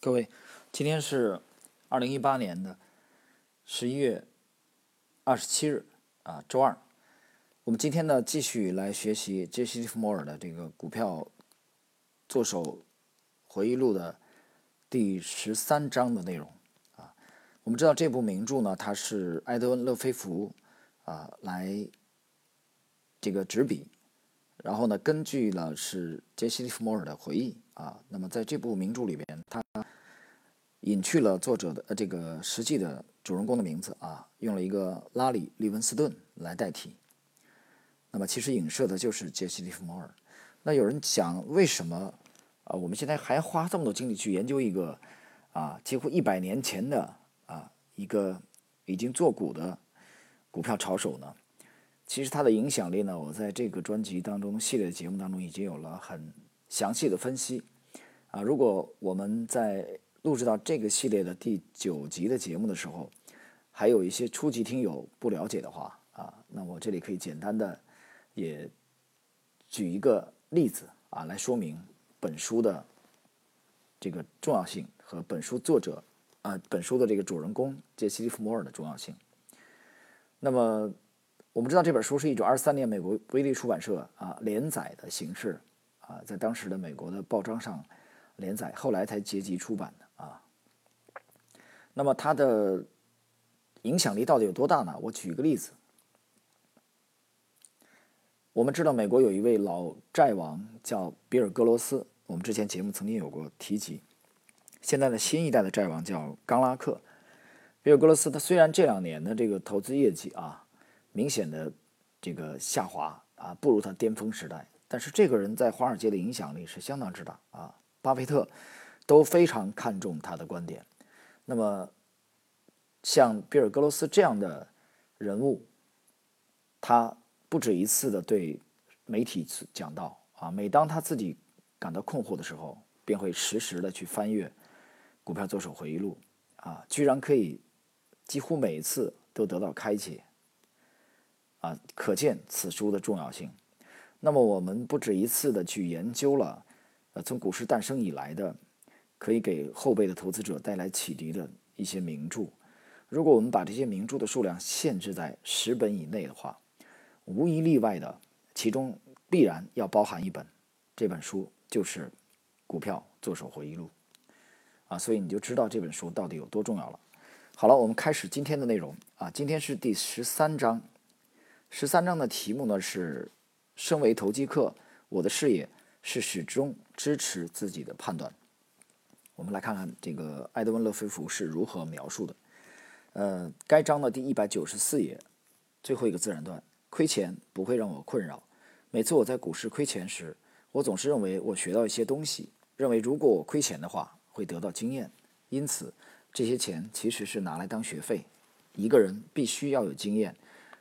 各位，今天是二零一八年的十一月二十七日啊，周二。我们今天呢，继续来学习杰西·利弗莫尔的这个股票作手回忆录的第十三章的内容啊。我们知道这部名著呢，它是埃德温·勒菲弗啊来这个执笔，然后呢，根据了是杰西·利弗莫尔的回忆啊。那么在这部名著里边，他隐去了作者的呃这个实际的主人公的名字啊，用了一个拉里·利文斯顿来代替。那么其实影射的就是杰西·利弗莫尔。那有人讲，为什么啊我们现在还花这么多精力去研究一个啊几乎一百年前的啊一个已经做股的股票炒手呢？其实它的影响力呢，我在这个专辑当中系列节目当中已经有了很详细的分析啊。如果我们在录制到这个系列的第九集的节目的时候，还有一些初级听友不了解的话啊，那我这里可以简单的也举一个例子啊，来说明本书的这个重要性和本书作者啊，本书的这个主人公杰西·利弗莫尔的重要性。那么我们知道这本书是一九二三年美国威利出版社啊连载的形式啊，在当时的美国的报章上连载，后来才结集出版的。那么它的影响力到底有多大呢？我举一个例子。我们知道美国有一位老债王叫比尔·格罗斯，我们之前节目曾经有过提及。现在的新一代的债王叫冈拉克。比尔·格罗斯他虽然这两年的这个投资业绩啊明显的这个下滑啊不如他巅峰时代，但是这个人在华尔街的影响力是相当之大啊。巴菲特都非常看重他的观点。那么，像比尔·格罗斯这样的人物，他不止一次的对媒体讲到啊，每当他自己感到困惑的时候，便会实时的去翻阅《股票作手回忆录》，啊，居然可以几乎每一次都得到开解，啊，可见此书的重要性。那么，我们不止一次的去研究了，呃，从股市诞生以来的。可以给后辈的投资者带来启迪的一些名著，如果我们把这些名著的数量限制在十本以内的话，无一例外的，其中必然要包含一本，这本书就是《股票作手回忆录》啊，所以你就知道这本书到底有多重要了。好了，我们开始今天的内容啊，今天是第十三章，十三章的题目呢是“身为投机客，我的视野是始终支持自己的判断”。我们来看看这个埃德温·勒菲弗是如何描述的。呃，该章的第一百九十四页最后一个自然段：亏钱不会让我困扰。每次我在股市亏钱时，我总是认为我学到一些东西，认为如果我亏钱的话会得到经验。因此，这些钱其实是拿来当学费。一个人必须要有经验，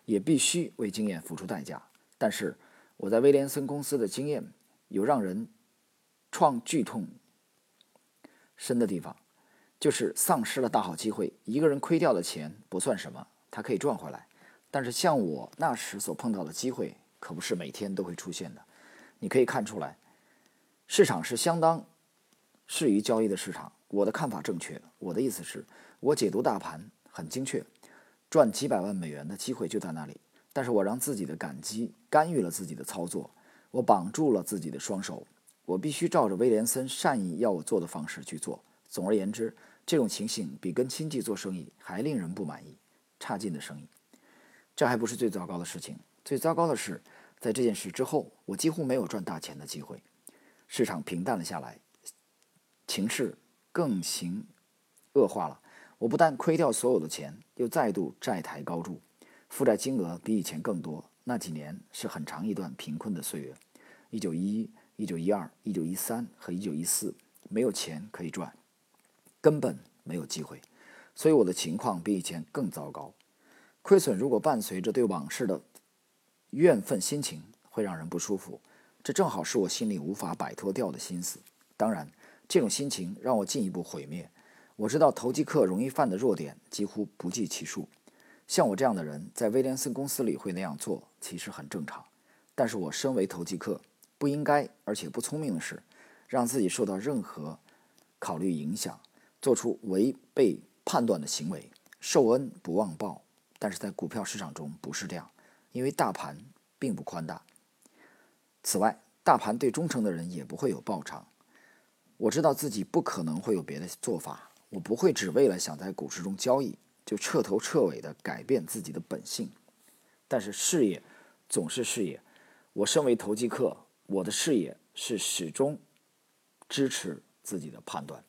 也必须为经验付出代价。但是我在威廉森公司的经验有让人创剧痛。深的地方，就是丧失了大好机会。一个人亏掉的钱不算什么，他可以赚回来。但是像我那时所碰到的机会，可不是每天都会出现的。你可以看出来，市场是相当适宜交易的市场。我的看法正确，我的意思是，我解读大盘很精确，赚几百万美元的机会就在那里。但是我让自己的感激干预了自己的操作，我绑住了自己的双手。我必须照着威廉森善意要我做的方式去做。总而言之，这种情形比跟亲戚做生意还令人不满意，差劲的生意。这还不是最糟糕的事情，最糟糕的是，在这件事之后，我几乎没有赚大钱的机会。市场平淡了下来，情势更行恶化了。我不但亏掉所有的钱，又再度债台高筑，负债金额比以前更多。那几年是很长一段贫困的岁月。一九一一。一九一二、一九一三和一九一四，没有钱可以赚，根本没有机会，所以我的情况比以前更糟糕。亏损如果伴随着对往事的怨愤心情，会让人不舒服。这正好是我心里无法摆脱掉的心思。当然，这种心情让我进一步毁灭。我知道投机客容易犯的弱点几乎不计其数，像我这样的人在威廉森公司里会那样做，其实很正常。但是我身为投机客。不应该，而且不聪明的是，让自己受到任何考虑影响，做出违背判断的行为，受恩不忘报。但是在股票市场中不是这样，因为大盘并不宽大。此外，大盘对忠诚的人也不会有报偿。我知道自己不可能会有别的做法，我不会只为了想在股市中交易就彻头彻尾的改变自己的本性。但是事业总是事业，我身为投机客，我的事业是始终支持自己的判断。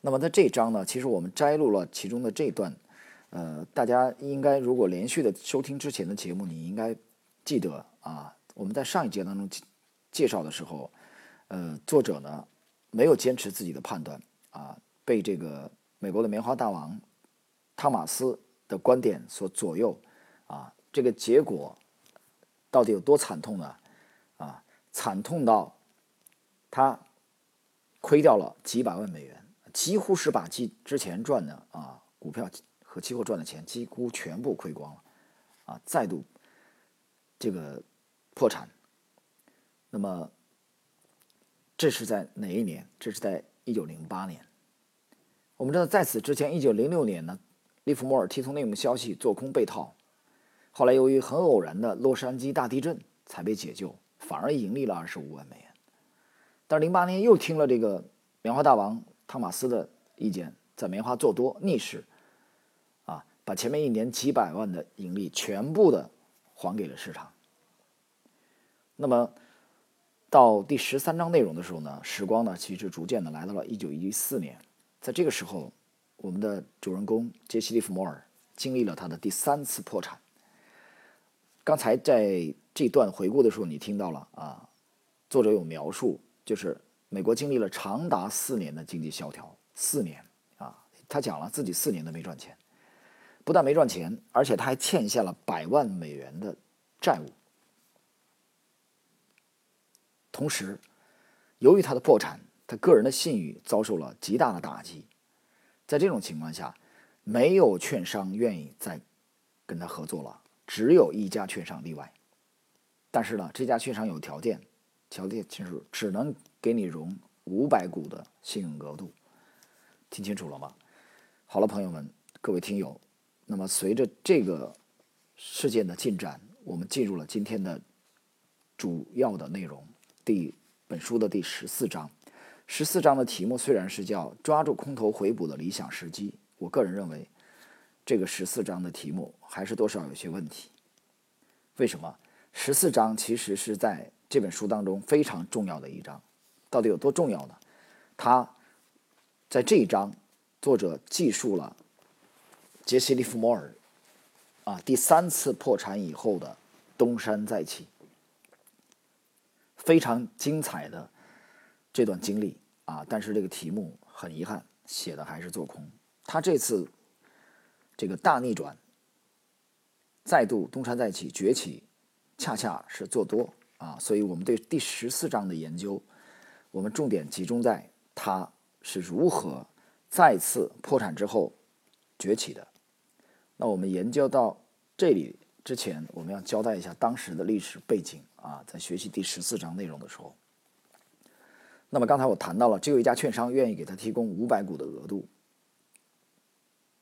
那么在这一章呢，其实我们摘录了其中的这段，呃，大家应该如果连续的收听之前的节目，你应该记得啊，我们在上一节当中介绍的时候，呃，作者呢没有坚持自己的判断啊，被这个美国的棉花大王汤马斯的观点所左右啊。这个结果到底有多惨痛呢？惨痛到他亏掉了几百万美元，几乎是把之之前赚的啊股票和期货赚的钱几乎全部亏光了，啊，再度这个破产。那么这是在哪一年？这是在一九零八年。我们知道，在此之前，一九零六年呢，利弗莫尔听从内幕消息做空被套。后来由于很偶然的洛杉矶大地震才被解救，反而盈利了二十五万美元。但是零八年又听了这个棉花大王汤马斯的意见，在棉花做多逆势，啊，把前面一年几百万的盈利全部的还给了市场。那么到第十三章内容的时候呢，时光呢其实逐渐的来到了一九一四年，在这个时候，我们的主人公杰西·利弗摩尔经历了他的第三次破产。刚才在这段回顾的时候，你听到了啊，作者有描述，就是美国经历了长达四年的经济萧条，四年啊，他讲了自己四年都没赚钱，不但没赚钱，而且他还欠下了百万美元的债务。同时，由于他的破产，他个人的信誉遭受了极大的打击。在这种情况下，没有券商愿意再跟他合作了。只有一家券商例外，但是呢，这家券商有条件，条件就是只能给你融五百股的信用额度，听清楚了吗？好了，朋友们，各位听友，那么随着这个事件的进展，我们进入了今天的主要的内容，第本书的第十四章。十四章的题目虽然是叫“抓住空头回补的理想时机”，我个人认为。这个十四章的题目还是多少有些问题。为什么？十四章其实是在这本书当中非常重要的一章，到底有多重要呢？他在这一章，作者记述了杰西·利弗莫尔啊第三次破产以后的东山再起，非常精彩的这段经历啊。但是这个题目很遗憾，写的还是做空。他这次。这个大逆转，再度东山再起崛起，恰恰是做多啊！所以我们对第十四章的研究，我们重点集中在它是如何再次破产之后崛起的。那我们研究到这里之前，我们要交代一下当时的历史背景啊，在学习第十四章内容的时候，那么刚才我谈到了，只有一家券商愿意给他提供五百股的额度。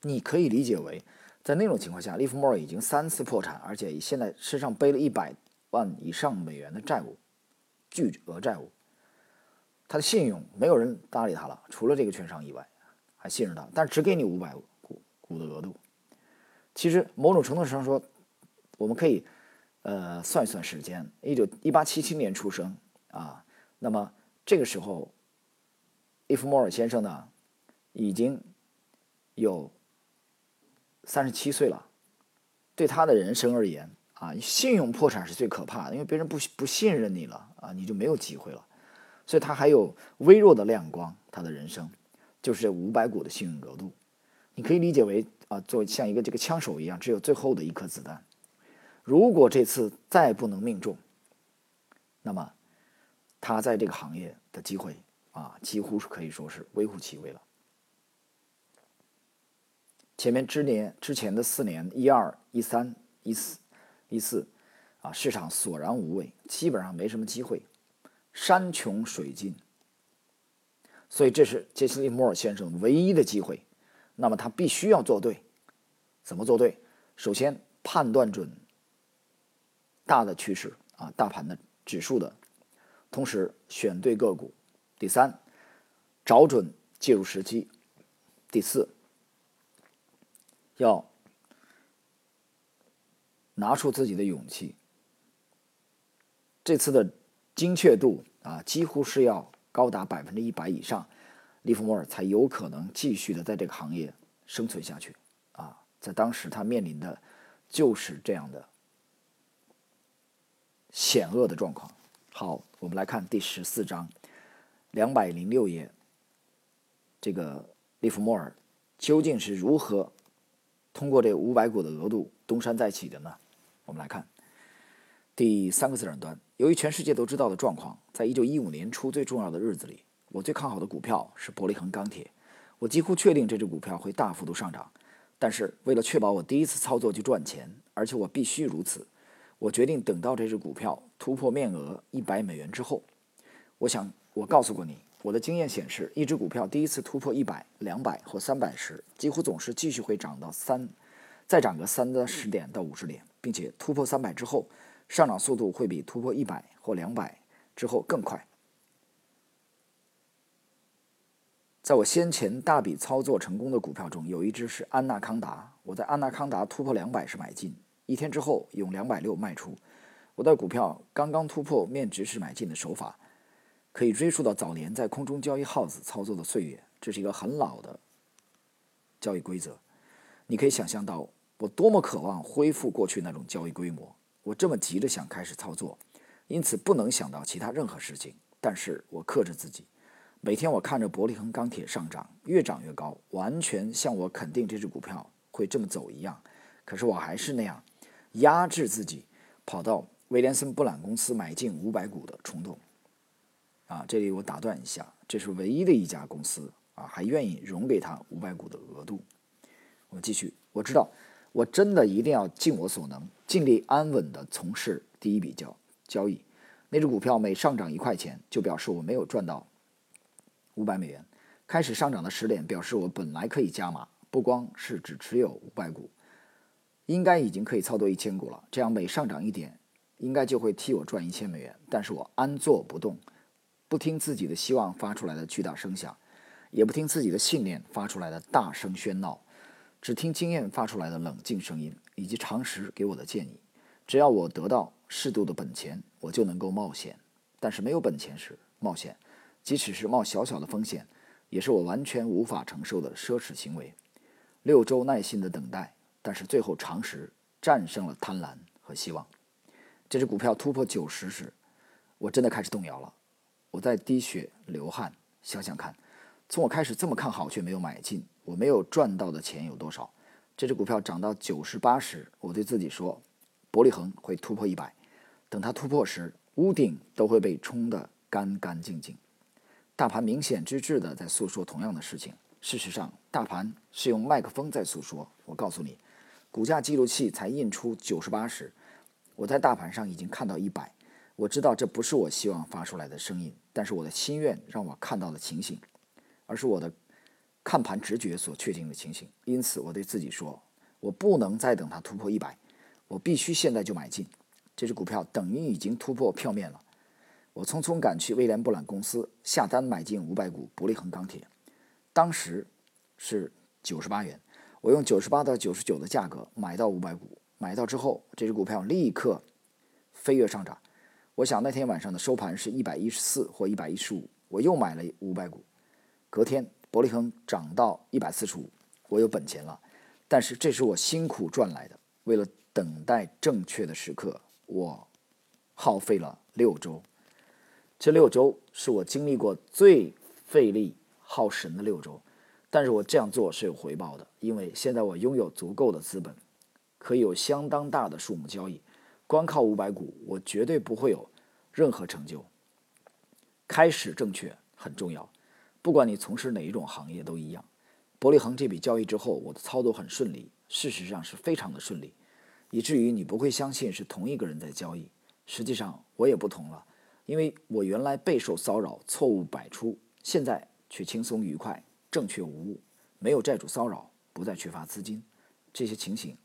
你可以理解为，在那种情况下，利弗莫尔已经三次破产，而且现在身上背了一百万以上美元的债务，巨额债务。他的信用没有人搭理他了，除了这个券商以外，还信任他，但只给你五百股股的额度。其实某种程度上说，我们可以呃算一算时间，一九一八七七年出生啊，那么这个时候，利弗莫尔先生呢，已经有。三十七岁了，对他的人生而言啊，信用破产是最可怕的，因为别人不不信任你了啊，你就没有机会了。所以他还有微弱的亮光，他的人生就是五百股的信用额度，你可以理解为啊，做像一个这个枪手一样，只有最后的一颗子弹。如果这次再不能命中，那么他在这个行业的机会啊，几乎是可以说是微乎其微了。前面之年之前的四年，一二一三一四一四，啊，市场索然无味，基本上没什么机会，山穷水尽。所以这是杰西·利莫尔先生唯一的机会。那么他必须要做对，怎么做对？首先判断准大的趋势啊，大盘的指数的，同时选对个股。第三，找准介入时机。第四，要拿出自己的勇气。这次的精确度啊，几乎是要高达百分之一百以上，利弗莫尔才有可能继续的在这个行业生存下去啊。在当时，他面临的就是这样的险恶的状况。好，我们来看第十四章，两百零六页，这个。利弗莫尔究竟是如何通过这五百股的额度东山再起的呢？我们来看第三个自然段。由于全世界都知道的状况，在一九一五年初最重要的日子里，我最看好的股票是伯利恒钢铁。我几乎确定这只股票会大幅度上涨。但是为了确保我第一次操作就赚钱，而且我必须如此，我决定等到这只股票突破面额一百美元之后。我想我告诉过你。我的经验显示，一只股票第一次突破一百、两百或三百时，几乎总是继续会涨到三，再涨个三到十点到五十点，并且突破三百之后，上涨速度会比突破一百或两百之后更快。在我先前大笔操作成功的股票中，有一只是安纳康达。我在安纳康达突破两百时买进，一天之后用两百六卖出。我的股票刚刚突破面值时买进的手法。可以追溯到早年在空中交易耗子操作的岁月，这是一个很老的交易规则。你可以想象到我多么渴望恢复过去那种交易规模，我这么急着想开始操作，因此不能想到其他任何事情。但是我克制自己，每天我看着伯利恒钢铁上涨，越涨越高，完全像我肯定这只股票会这么走一样。可是我还是那样压制自己，跑到威廉森布朗公司买进五百股的冲动。啊，这里我打断一下，这是唯一的一家公司啊，还愿意融给他五百股的额度。我继续，我知道，我真的一定要尽我所能，尽力安稳地从事第一笔交交易。那只股票每上涨一块钱，就表示我没有赚到五百美元。开始上涨的十点，表示我本来可以加码，不光是只持有五百股，应该已经可以操作一千股了。这样每上涨一点，应该就会替我赚一千美元。但是我安坐不动。不听自己的希望发出来的巨大声响，也不听自己的信念发出来的大声喧闹，只听经验发出来的冷静声音，以及常识给我的建议。只要我得到适度的本钱，我就能够冒险。但是没有本钱时，冒险，即使是冒小小的风险，也是我完全无法承受的奢侈行为。六周耐心的等待，但是最后常识战胜了贪婪和希望。这只股票突破九十时，我真的开始动摇了。我在滴血流汗，想想看，从我开始这么看好却没有买进，我没有赚到的钱有多少？这只股票涨到九十八时，我对自己说，伯利恒会突破一百，等它突破时，屋顶都会被冲得干干净净。大盘明显之至的在诉说同样的事情。事实上，大盘是用麦克风在诉说。我告诉你，股价记录器才印出九十八时，我在大盘上已经看到一百。我知道这不是我希望发出来的声音。但是我的心愿让我看到的情形，而是我的看盘直觉所确定的情形。因此，我对自己说：我不能再等它突破一百，我必须现在就买进这只股票，等于已经突破票面了。我匆匆赶去威廉布朗公司下单买进五百股伯利恒钢铁，当时是九十八元。我用九十八到九十九的价格买到五百股，买到之后，这只股票立刻飞跃上涨。我想那天晚上的收盘是一百一十四或一百一十五，我又买了五百股。隔天伯利恒涨到一百四十五，我有本钱了。但是这是我辛苦赚来的。为了等待正确的时刻，我耗费了六周。这六周是我经历过最费力耗神的六周。但是我这样做是有回报的，因为现在我拥有足够的资本，可以有相当大的数目交易。光靠五百股，我绝对不会有任何成就。开始正确很重要，不管你从事哪一种行业都一样。伯利恒这笔交易之后，我的操作很顺利，事实上是非常的顺利，以至于你不会相信是同一个人在交易。实际上我也不同了，因为我原来备受骚扰，错误百出，现在却轻松愉快、正确无误，没有债主骚扰，不再缺乏资金，这些情形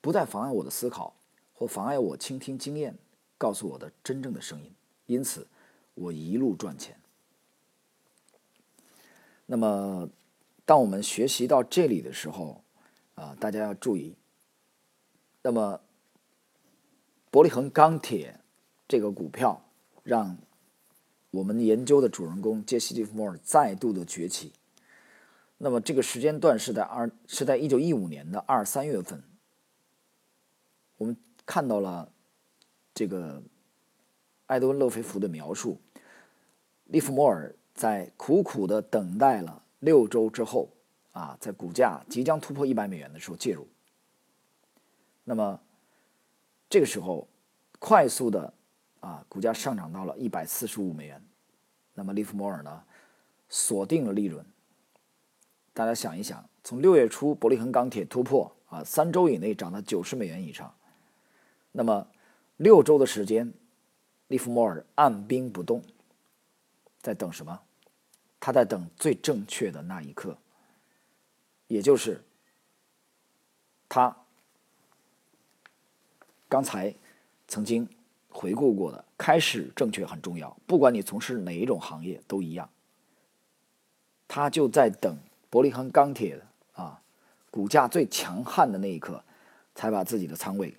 不再妨碍我的思考，或妨碍我倾听经验告诉我的真正的声音。因此，我一路赚钱。那么，当我们学习到这里的时候，啊，大家要注意。那么，伯利恒钢铁这个股票，让我们研究的主人公杰西·利弗莫尔再度的崛起。那么，这个时间段是在二是在一九一五年的二三月份，我们看到了这个埃德温·勒菲弗的描述，利弗莫尔在苦苦的等待了六周之后，啊，在股价即将突破一百美元的时候介入。那么，这个时候，快速的啊，股价上涨到了一百四十五美元。那么，利弗莫尔呢，锁定了利润。大家想一想，从六月初伯利恒钢铁突破啊，三周以内涨到九十美元以上。那么，六周的时间，利弗莫尔按兵不动，在等什么？他在等最正确的那一刻，也就是他。刚才曾经回顾过的，开始正确很重要。不管你从事哪一种行业都一样。他就在等伯利恒钢铁的啊，股价最强悍的那一刻，才把自己的仓位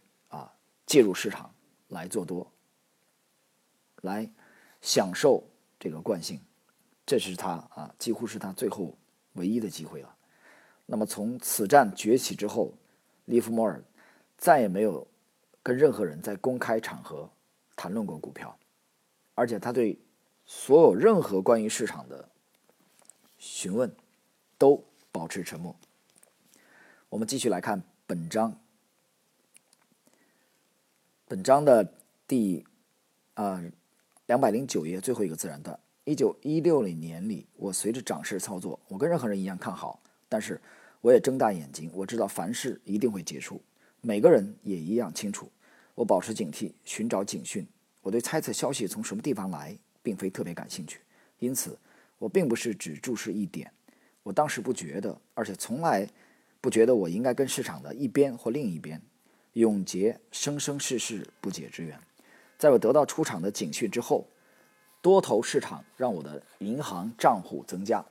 介入市场来做多，来享受这个惯性。这是他啊，几乎是他最后唯一的机会了。那么从此战崛起之后，利弗莫尔再也没有。跟任何人在公开场合谈论过股票，而且他对所有任何关于市场的询问都保持沉默。我们继续来看本章，本章的第啊两百零九页最后一个自然段。一九一六年里，我随着涨势操作，我跟任何人一样看好，但是我也睁大眼睛，我知道凡事一定会结束。每个人也一样清楚。我保持警惕，寻找警讯。我对猜测消息从什么地方来，并非特别感兴趣，因此我并不是只注视一点。我当时不觉得，而且从来不觉得我应该跟市场的一边或另一边，永结生生世世不解之缘。在我得到出场的警讯之后，多头市场让我的银行账户增加，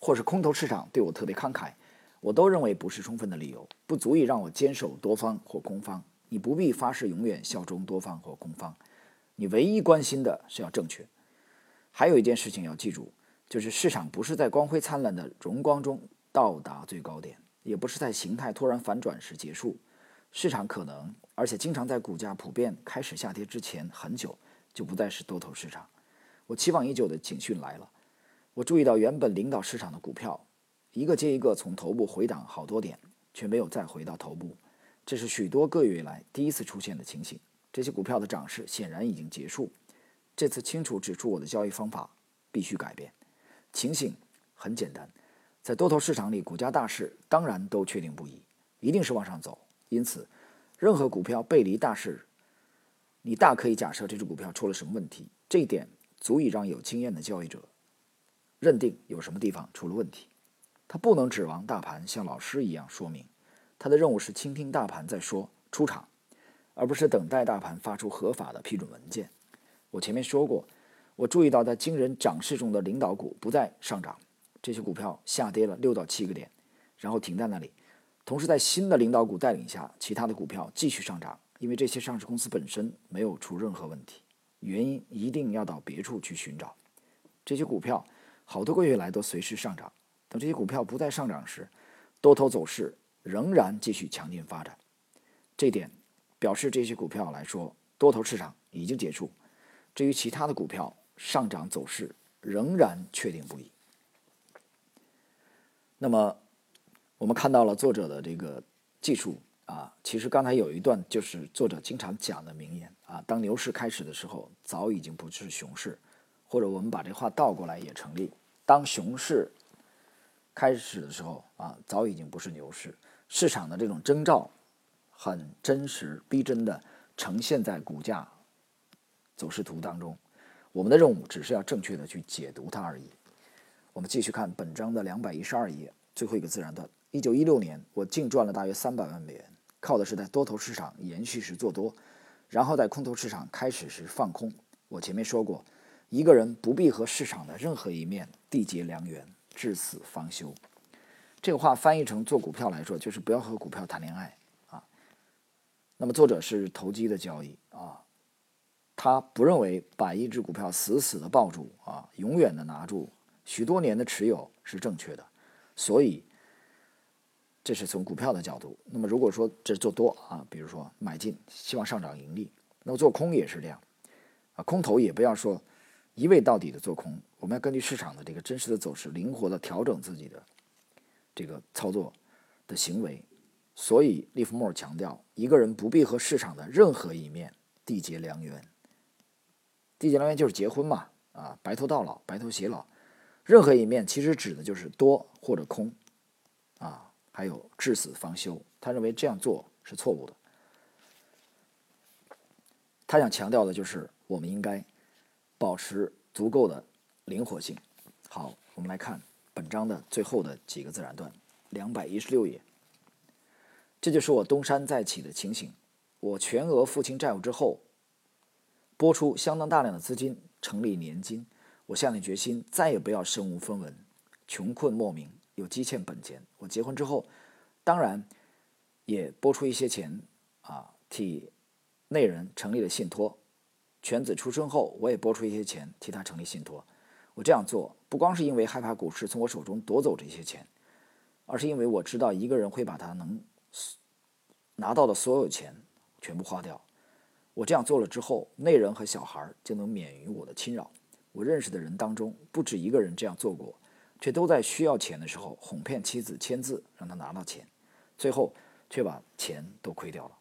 或是空头市场对我特别慷慨。我都认为不是充分的理由，不足以让我坚守多方或空方。你不必发誓永远效忠多方或空方，你唯一关心的是要正确。还有一件事情要记住，就是市场不是在光辉灿烂的荣光中到达最高点，也不是在形态突然反转时结束。市场可能，而且经常在股价普遍开始下跌之前很久就不再是多头市场。我期望已久的警讯来了。我注意到原本领导市场的股票。一个接一个从头部回档好多点，却没有再回到头部，这是许多个月以来第一次出现的情形。这些股票的涨势显然已经结束。这次清楚指出我的交易方法必须改变。情形很简单，在多头市场里，股价大势当然都确定不移，一定是往上走。因此，任何股票背离大势，你大可以假设这只股票出了什么问题。这一点足以让有经验的交易者认定有什么地方出了问题。他不能指望大盘像老师一样说明，他的任务是倾听大盘再说出场，而不是等待大盘发出合法的批准文件。我前面说过，我注意到在惊人涨势中的领导股不再上涨，这些股票下跌了六到七个点，然后停在那里。同时，在新的领导股带领下，其他的股票继续上涨，因为这些上市公司本身没有出任何问题，原因一定要到别处去寻找。这些股票好多个月来都随时上涨。等这些股票不再上涨时，多头走势仍然继续强劲发展。这点表示这些股票来说，多头市场已经结束。至于其他的股票，上涨走势仍然确定不已。那么，我们看到了作者的这个技术啊，其实刚才有一段就是作者经常讲的名言啊：当牛市开始的时候，早已经不是熊市；或者我们把这话倒过来也成立：当熊市。开始的时候啊，早已经不是牛市，市场的这种征兆很真实、逼真的呈现在股价走势图当中。我们的任务只是要正确的去解读它而已。我们继续看本章的两百一十二页最后一个自然段。一九一六年，我净赚了大约三百万美元，靠的是在多头市场延续时做多，然后在空头市场开始时放空。我前面说过，一个人不必和市场的任何一面缔结良缘，至死方休。这个话翻译成做股票来说，就是不要和股票谈恋爱啊。那么作者是投机的交易啊。他不认为把一只股票死死的抱住啊，永远的拿住，许多年的持有是正确的，所以这是从股票的角度。那么如果说这是做多啊，比如说买进，希望上涨盈利，那么做空也是这样啊，空头也不要说一味到底的做空，我们要根据市场的这个真实的走势，灵活的调整自己的这个操作的行为。所以利弗莫尔强调，一个人不必和市场的任何一面缔结良缘。缔结良缘就是结婚嘛，啊，白头到老，白头偕老，任何一面其实指的就是多或者空，啊，还有至死方休。他认为这样做是错误的。他想强调的就是我们应该保持足够的灵活性。好，我们来看本章的最后的几个自然段，两百一十六页。这就是我东山再起的情形。我全额付清债务之后。拨出相当大量的资金成立年金，我下定决心再也不要身无分文、穷困莫名有积欠本钱。我结婚之后，当然也拨出一些钱啊，替内人成立了信托。犬子出生后，我也拨出一些钱替他成立信托。我这样做不光是因为害怕股市从我手中夺走这些钱，而是因为我知道一个人会把他能拿到的所有钱全部花掉。我这样做了之后，内人和小孩就能免于我的侵扰。我认识的人当中，不止一个人这样做过，却都在需要钱的时候哄骗妻子签字，让他拿到钱，最后却把钱都亏掉了。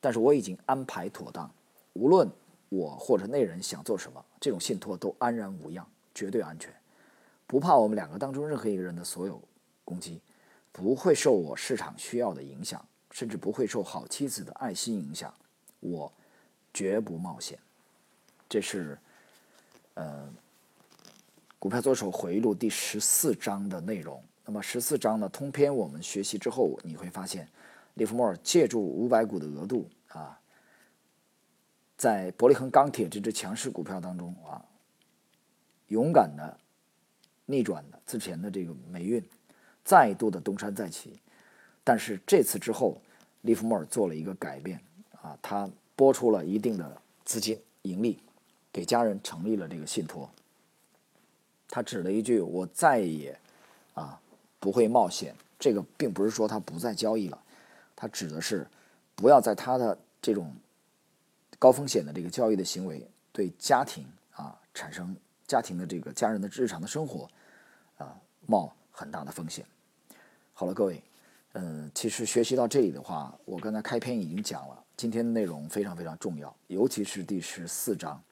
但是我已经安排妥当，无论我或者那人想做什么，这种信托都安然无恙，绝对安全，不怕我们两个当中任何一个人的所有攻击，不会受我市场需要的影响，甚至不会受好妻子的爱心影响。我。绝不冒险，这是呃《股票作手回忆录》第十四章的内容。那么十四章呢，通篇我们学习之后，你会发现，利弗莫尔借助五百股的额度啊，在伯利恒钢铁这只强势股票当中啊，勇敢的逆转了之前的这个霉运，再度的东山再起。但是这次之后，利弗莫尔做了一个改变啊，他。拨出了一定的资金盈利，给家人成立了这个信托。他指了一句：“我再也啊不会冒险。”这个并不是说他不再交易了，他指的是不要在他的这种高风险的这个交易的行为对家庭啊产生家庭的这个家人的日常的生活啊冒很大的风险。好了，各位，嗯，其实学习到这里的话，我刚才开篇已经讲了。今天的内容非常非常重要，尤其是第十四章。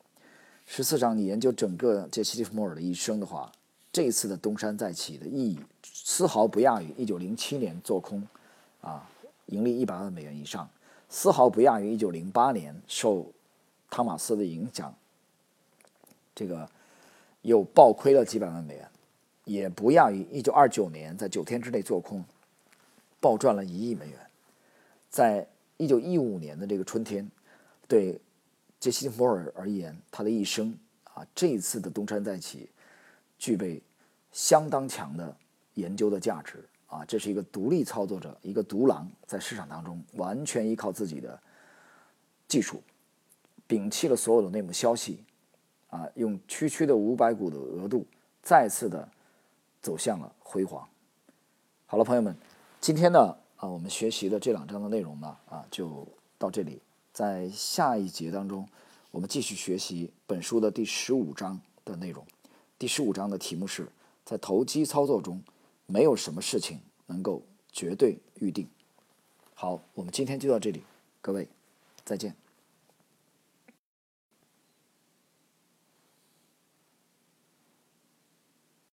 十四章你研究整个杰西·利弗莫尔的一生的话，这一次的东山再起的意义丝毫不亚于1907年做空，啊，盈利一百万美元以上，丝毫不亚于1908年受汤马斯的影响，这个又暴亏了几百万美元，也不亚于1929年在九天之内做空，暴赚了一亿美元，在。一九一五年的这个春天，对杰西·摩尔而言，他的一生啊，这一次的东山再起，具备相当强的研究的价值啊。这是一个独立操作者，一个独狼，在市场当中完全依靠自己的技术，摒弃了所有的内幕消息啊，用区区的五百股的额度，再次的走向了辉煌。好了，朋友们，今天呢。啊，我们学习的这两章的内容呢，啊，就到这里。在下一节当中，我们继续学习本书的第十五章的内容。第十五章的题目是在投机操作中，没有什么事情能够绝对预定。好，我们今天就到这里，各位再见。